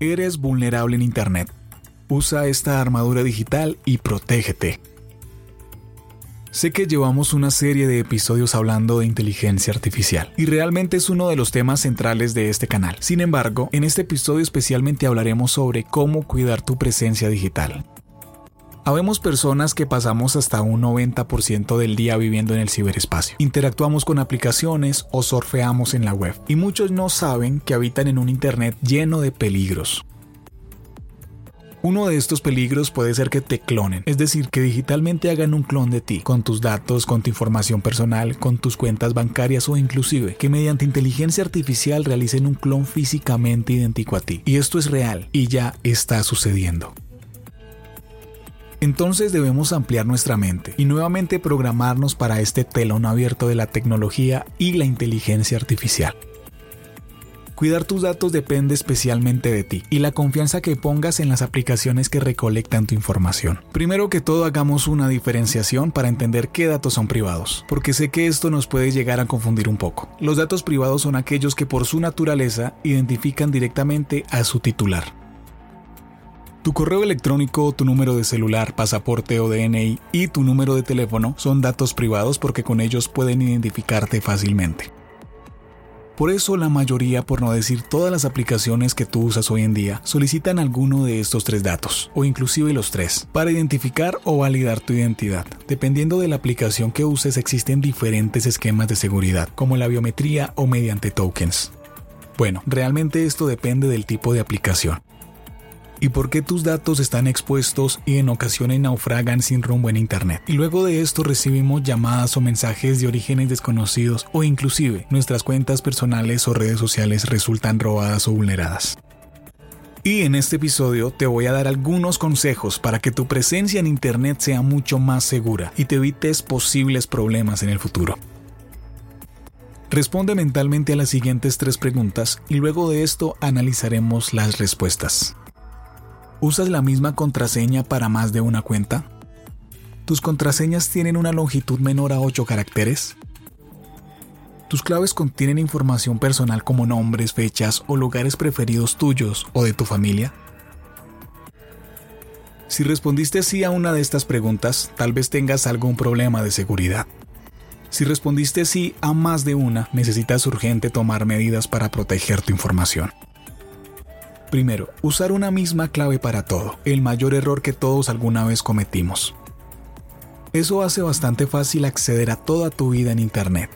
Eres vulnerable en Internet. Usa esta armadura digital y protégete. Sé que llevamos una serie de episodios hablando de inteligencia artificial y realmente es uno de los temas centrales de este canal. Sin embargo, en este episodio especialmente hablaremos sobre cómo cuidar tu presencia digital. Habemos personas que pasamos hasta un 90% del día viviendo en el ciberespacio. Interactuamos con aplicaciones o surfeamos en la web. Y muchos no saben que habitan en un Internet lleno de peligros. Uno de estos peligros puede ser que te clonen, es decir, que digitalmente hagan un clon de ti, con tus datos, con tu información personal, con tus cuentas bancarias o inclusive que mediante inteligencia artificial realicen un clon físicamente idéntico a ti. Y esto es real y ya está sucediendo. Entonces debemos ampliar nuestra mente y nuevamente programarnos para este telón abierto de la tecnología y la inteligencia artificial. Cuidar tus datos depende especialmente de ti y la confianza que pongas en las aplicaciones que recolectan tu información. Primero que todo hagamos una diferenciación para entender qué datos son privados, porque sé que esto nos puede llegar a confundir un poco. Los datos privados son aquellos que por su naturaleza identifican directamente a su titular. Tu correo electrónico, tu número de celular, pasaporte o DNI y tu número de teléfono son datos privados porque con ellos pueden identificarte fácilmente. Por eso la mayoría, por no decir todas las aplicaciones que tú usas hoy en día, solicitan alguno de estos tres datos, o inclusive los tres, para identificar o validar tu identidad. Dependiendo de la aplicación que uses existen diferentes esquemas de seguridad, como la biometría o mediante tokens. Bueno, realmente esto depende del tipo de aplicación y por qué tus datos están expuestos y en ocasiones naufragan sin rumbo en Internet. Y luego de esto recibimos llamadas o mensajes de orígenes desconocidos o inclusive nuestras cuentas personales o redes sociales resultan robadas o vulneradas. Y en este episodio te voy a dar algunos consejos para que tu presencia en Internet sea mucho más segura y te evites posibles problemas en el futuro. Responde mentalmente a las siguientes tres preguntas y luego de esto analizaremos las respuestas. ¿Usas la misma contraseña para más de una cuenta? ¿Tus contraseñas tienen una longitud menor a 8 caracteres? ¿Tus claves contienen información personal como nombres, fechas o lugares preferidos tuyos o de tu familia? Si respondiste sí a una de estas preguntas, tal vez tengas algún problema de seguridad. Si respondiste sí a más de una, necesitas urgente tomar medidas para proteger tu información. Primero, usar una misma clave para todo, el mayor error que todos alguna vez cometimos. Eso hace bastante fácil acceder a toda tu vida en Internet,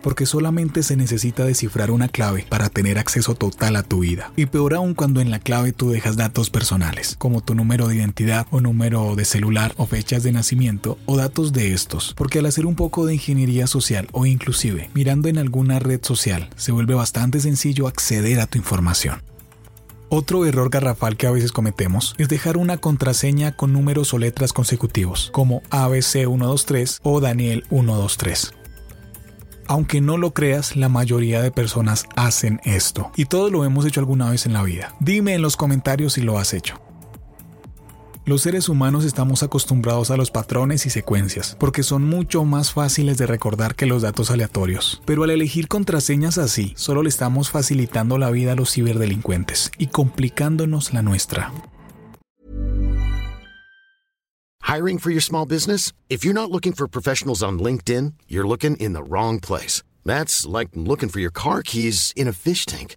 porque solamente se necesita descifrar una clave para tener acceso total a tu vida. Y peor aún cuando en la clave tú dejas datos personales, como tu número de identidad o número de celular o fechas de nacimiento o datos de estos, porque al hacer un poco de ingeniería social o inclusive mirando en alguna red social, se vuelve bastante sencillo acceder a tu información. Otro error garrafal que a veces cometemos es dejar una contraseña con números o letras consecutivos, como ABC123 o Daniel123. Aunque no lo creas, la mayoría de personas hacen esto. Y todos lo hemos hecho alguna vez en la vida. Dime en los comentarios si lo has hecho. Los seres humanos estamos acostumbrados a los patrones y secuencias, porque son mucho más fáciles de recordar que los datos aleatorios. Pero al elegir contraseñas así, solo le estamos facilitando la vida a los ciberdelincuentes y complicándonos la nuestra. Hiring for your small business? If you're not looking for professionals on LinkedIn, you're looking in the wrong place. That's like looking for your car keys in a fish tank.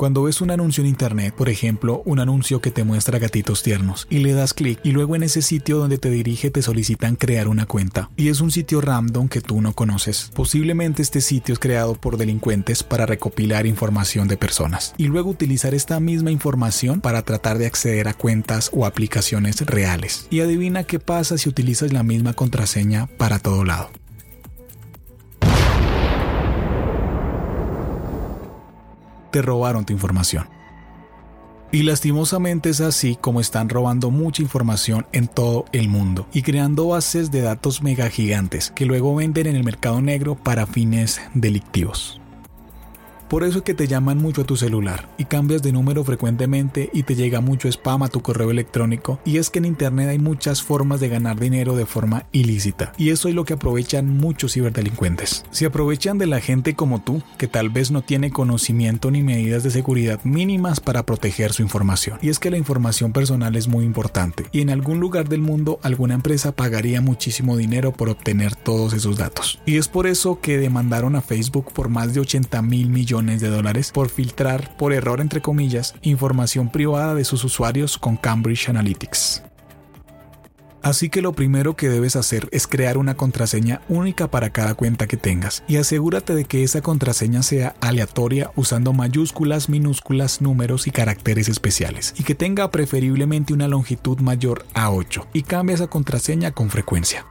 Cuando ves un anuncio en internet, por ejemplo, un anuncio que te muestra gatitos tiernos, y le das clic y luego en ese sitio donde te dirige te solicitan crear una cuenta, y es un sitio random que tú no conoces. Posiblemente este sitio es creado por delincuentes para recopilar información de personas, y luego utilizar esta misma información para tratar de acceder a cuentas o aplicaciones reales. Y adivina qué pasa si utilizas la misma contraseña para todo lado. Te robaron tu información. Y lastimosamente es así como están robando mucha información en todo el mundo y creando bases de datos mega gigantes que luego venden en el mercado negro para fines delictivos. Por eso es que te llaman mucho a tu celular y cambias de número frecuentemente y te llega mucho spam a tu correo electrónico. Y es que en Internet hay muchas formas de ganar dinero de forma ilícita. Y eso es lo que aprovechan muchos ciberdelincuentes. Se aprovechan de la gente como tú, que tal vez no tiene conocimiento ni medidas de seguridad mínimas para proteger su información. Y es que la información personal es muy importante. Y en algún lugar del mundo alguna empresa pagaría muchísimo dinero por obtener todos esos datos. Y es por eso que demandaron a Facebook por más de 80 mil millones de dólares por filtrar, por error entre comillas, información privada de sus usuarios con Cambridge Analytics. Así que lo primero que debes hacer es crear una contraseña única para cada cuenta que tengas y asegúrate de que esa contraseña sea aleatoria usando mayúsculas, minúsculas, números y caracteres especiales y que tenga preferiblemente una longitud mayor a 8 y cambia esa contraseña con frecuencia.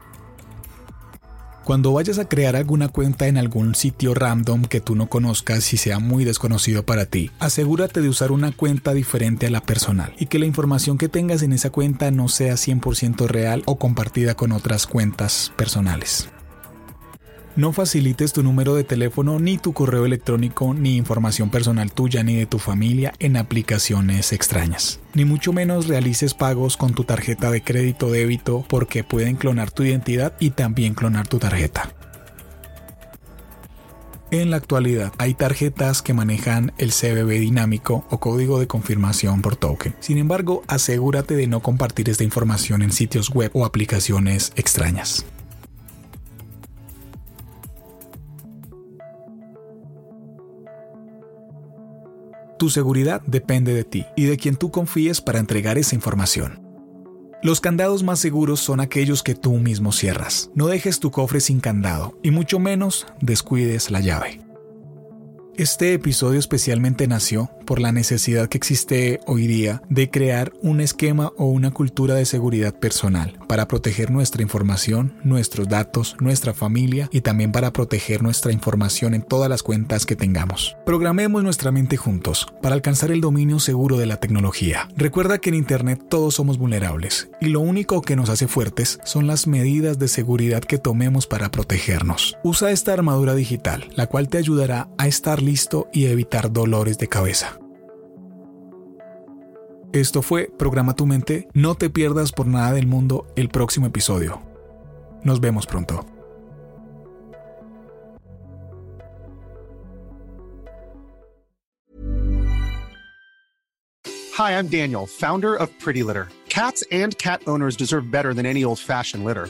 Cuando vayas a crear alguna cuenta en algún sitio random que tú no conozcas y sea muy desconocido para ti, asegúrate de usar una cuenta diferente a la personal y que la información que tengas en esa cuenta no sea 100% real o compartida con otras cuentas personales. No facilites tu número de teléfono, ni tu correo electrónico, ni información personal tuya ni de tu familia en aplicaciones extrañas. Ni mucho menos realices pagos con tu tarjeta de crédito o débito porque pueden clonar tu identidad y también clonar tu tarjeta. En la actualidad hay tarjetas que manejan el CBB dinámico o código de confirmación por token. Sin embargo, asegúrate de no compartir esta información en sitios web o aplicaciones extrañas. Tu seguridad depende de ti y de quien tú confíes para entregar esa información. Los candados más seguros son aquellos que tú mismo cierras. No dejes tu cofre sin candado y mucho menos descuides la llave. Este episodio especialmente nació por la necesidad que existe hoy día de crear un esquema o una cultura de seguridad personal para proteger nuestra información, nuestros datos, nuestra familia y también para proteger nuestra información en todas las cuentas que tengamos. Programemos nuestra mente juntos para alcanzar el dominio seguro de la tecnología. Recuerda que en Internet todos somos vulnerables y lo único que nos hace fuertes son las medidas de seguridad que tomemos para protegernos. Usa esta armadura digital, la cual te ayudará a estar y evitar dolores de cabeza. Esto fue Programa tu mente. No te pierdas por nada del mundo el próximo episodio. Nos vemos pronto. Hi, I'm Daniel, founder of Pretty Litter. Cats and cat owners deserve better than any old fashioned litter.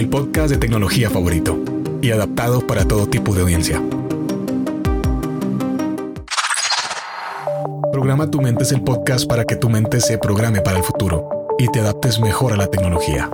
El podcast de tecnología favorito y adaptado para todo tipo de audiencia. Programa tu mente es el podcast para que tu mente se programe para el futuro y te adaptes mejor a la tecnología.